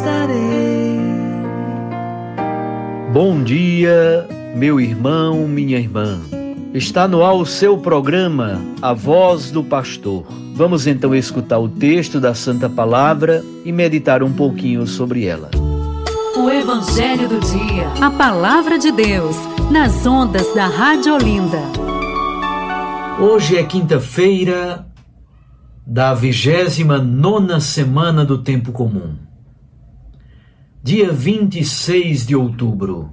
darei. Bom dia, meu irmão, minha irmã. Está no ar o seu programa, A Voz do Pastor. Vamos então escutar o texto da Santa Palavra e meditar um pouquinho sobre ela. O Evangelho do Dia. A Palavra de Deus, nas ondas da Rádio Olinda. Hoje é quinta-feira da vigésima nona semana do Tempo Comum dia 26 de outubro.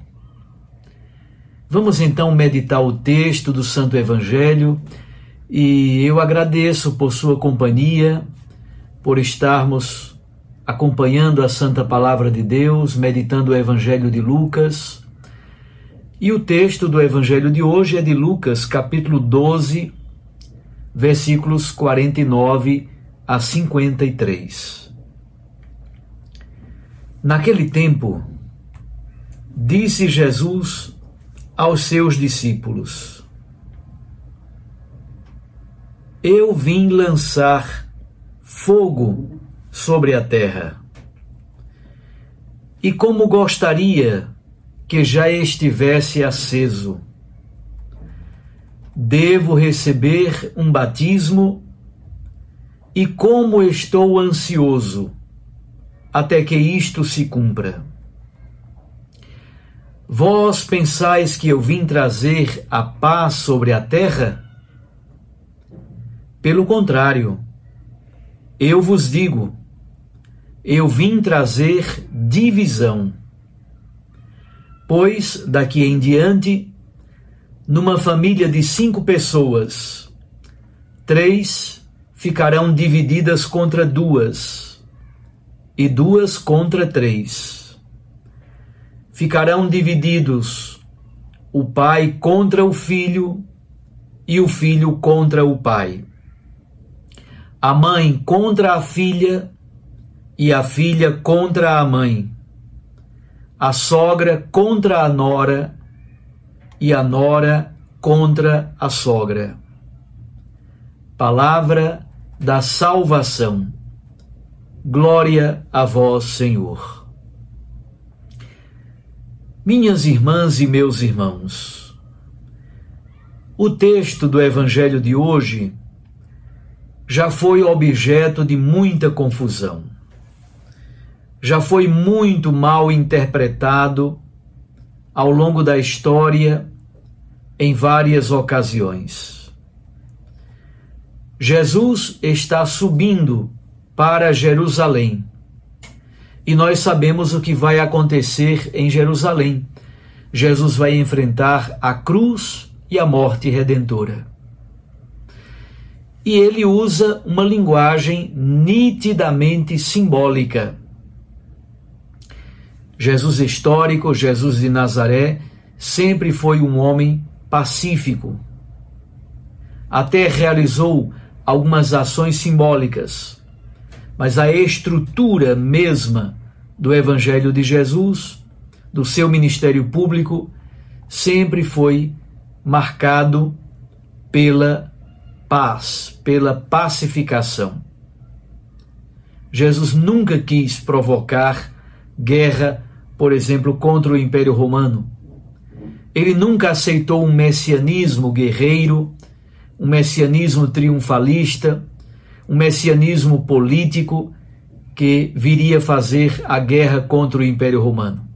Vamos então meditar o texto do Santo Evangelho e eu agradeço por sua companhia, por estarmos acompanhando a Santa Palavra de Deus, meditando o Evangelho de Lucas. E o texto do Evangelho de hoje é de Lucas, capítulo 12, versículos 49 a 53. Naquele tempo, disse Jesus aos seus discípulos: Eu vim lançar fogo sobre a terra. E como gostaria que já estivesse aceso. Devo receber um batismo e como estou ansioso até que isto se cumpra. Vós pensais que eu vim trazer a paz sobre a terra? Pelo contrário, eu vos digo, eu vim trazer divisão. Pois daqui em diante, numa família de cinco pessoas, três ficarão divididas contra duas e duas contra três. Ficarão divididos o pai contra o filho e o filho contra o pai. A mãe contra a filha e a filha contra a mãe. A sogra contra a nora e a nora contra a sogra. Palavra da salvação. Glória a vós, Senhor. Minhas irmãs e meus irmãos, o texto do Evangelho de hoje já foi objeto de muita confusão, já foi muito mal interpretado ao longo da história em várias ocasiões. Jesus está subindo para Jerusalém. E nós sabemos o que vai acontecer em Jerusalém. Jesus vai enfrentar a cruz e a morte redentora. E ele usa uma linguagem nitidamente simbólica. Jesus histórico, Jesus de Nazaré, sempre foi um homem pacífico. Até realizou algumas ações simbólicas mas a estrutura mesma do Evangelho de Jesus, do seu ministério público, sempre foi marcado pela paz, pela pacificação. Jesus nunca quis provocar guerra, por exemplo, contra o Império Romano. Ele nunca aceitou um messianismo guerreiro, um messianismo triunfalista, um messianismo político que viria fazer a guerra contra o Império Romano.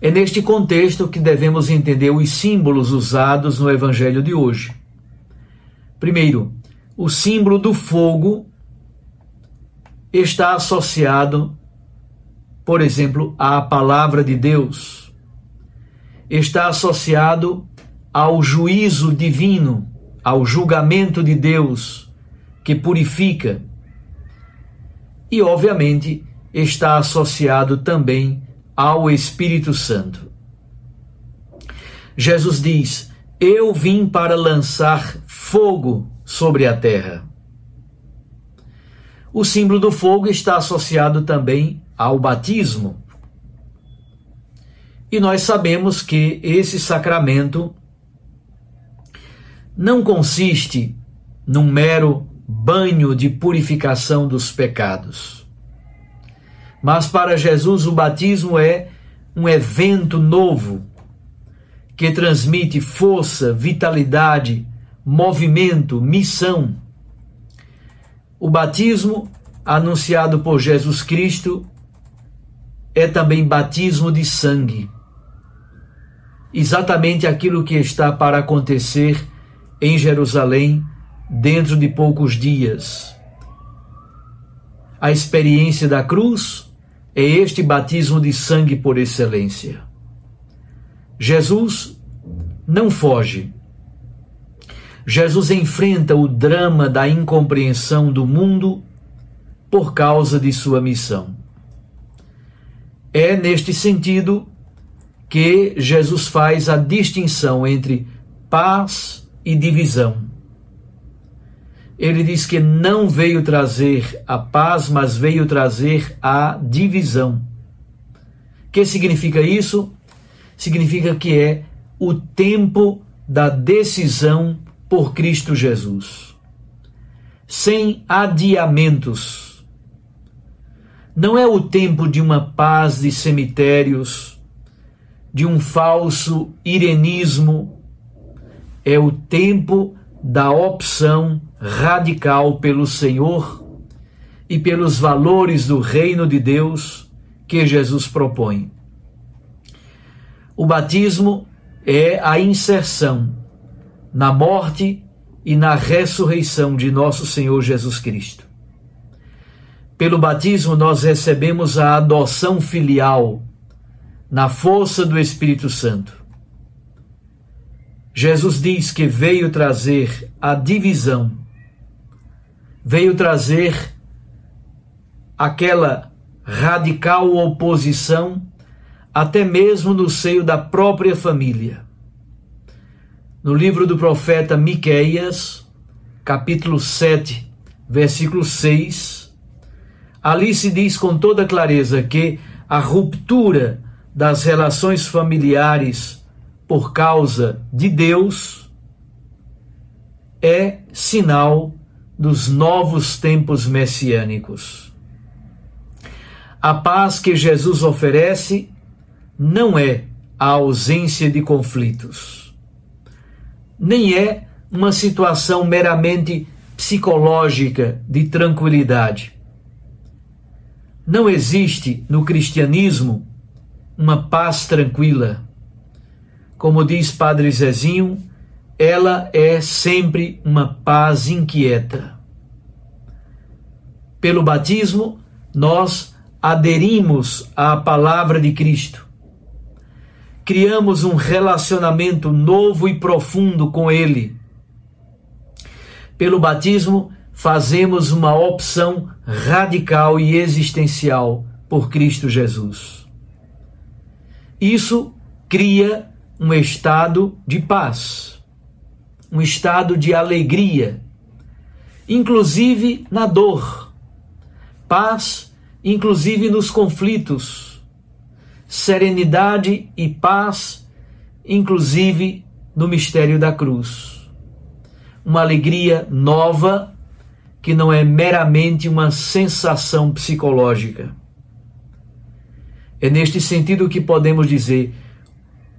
É neste contexto que devemos entender os símbolos usados no Evangelho de hoje. Primeiro, o símbolo do fogo está associado, por exemplo, à palavra de Deus, está associado ao juízo divino, ao julgamento de Deus que purifica. E, obviamente, está associado também ao Espírito Santo. Jesus diz: Eu vim para lançar fogo sobre a terra. O símbolo do fogo está associado também ao batismo. E nós sabemos que esse sacramento não consiste num mero banho de purificação dos pecados. Mas para Jesus o batismo é um evento novo que transmite força, vitalidade, movimento, missão. O batismo anunciado por Jesus Cristo é também batismo de sangue. Exatamente aquilo que está para acontecer em Jerusalém dentro de poucos dias. A experiência da cruz é este batismo de sangue por excelência. Jesus não foge. Jesus enfrenta o drama da incompreensão do mundo por causa de sua missão. É neste sentido que Jesus faz a distinção entre paz e divisão. Ele diz que não veio trazer a paz, mas veio trazer a divisão. O que significa isso? Significa que é o tempo da decisão por Cristo Jesus. Sem adiamentos. Não é o tempo de uma paz de cemitérios, de um falso irenismo é o tempo da opção radical pelo Senhor e pelos valores do reino de Deus que Jesus propõe. O batismo é a inserção na morte e na ressurreição de nosso Senhor Jesus Cristo. Pelo batismo, nós recebemos a adoção filial na força do Espírito Santo. Jesus diz que veio trazer a divisão, veio trazer aquela radical oposição, até mesmo no seio da própria família. No livro do profeta Miqueias, capítulo 7, versículo 6, ali se diz com toda clareza que a ruptura das relações familiares por causa de Deus é sinal dos novos tempos messiânicos. A paz que Jesus oferece não é a ausência de conflitos, nem é uma situação meramente psicológica de tranquilidade. Não existe no cristianismo uma paz tranquila como diz Padre Zezinho, ela é sempre uma paz inquieta. Pelo batismo, nós aderimos à palavra de Cristo. Criamos um relacionamento novo e profundo com Ele. Pelo batismo, fazemos uma opção radical e existencial por Cristo Jesus. Isso cria um estado de paz, um estado de alegria, inclusive na dor, paz, inclusive nos conflitos, serenidade e paz, inclusive no mistério da cruz. Uma alegria nova que não é meramente uma sensação psicológica. É neste sentido que podemos dizer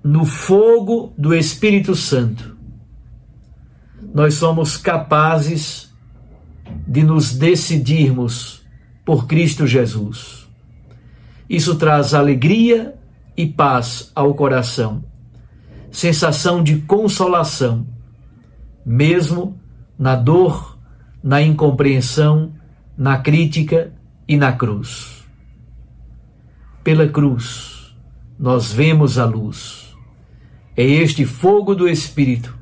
no fogo do Espírito Santo, nós somos capazes de nos decidirmos por Cristo Jesus. Isso traz alegria e paz ao coração, sensação de consolação, mesmo na dor, na incompreensão, na crítica e na cruz. Pela cruz, nós vemos a luz é este fogo do Espírito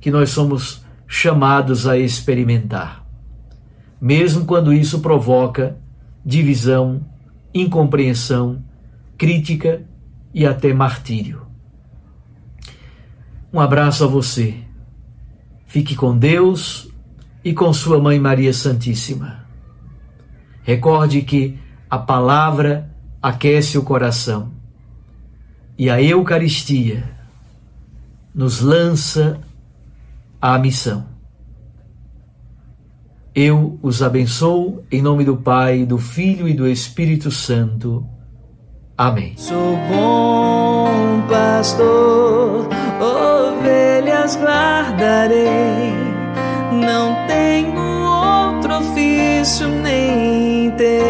que nós somos chamados a experimentar, mesmo quando isso provoca divisão, incompreensão, crítica e até martírio. Um abraço a você. Fique com Deus e com Sua Mãe Maria Santíssima. Recorde que a palavra aquece o coração e a Eucaristia nos lança à missão. Eu os abençoo em nome do Pai, do Filho e do Espírito Santo. Amém. Sou bom pastor, ovelhas guardarei, não tenho outro ofício nem terei.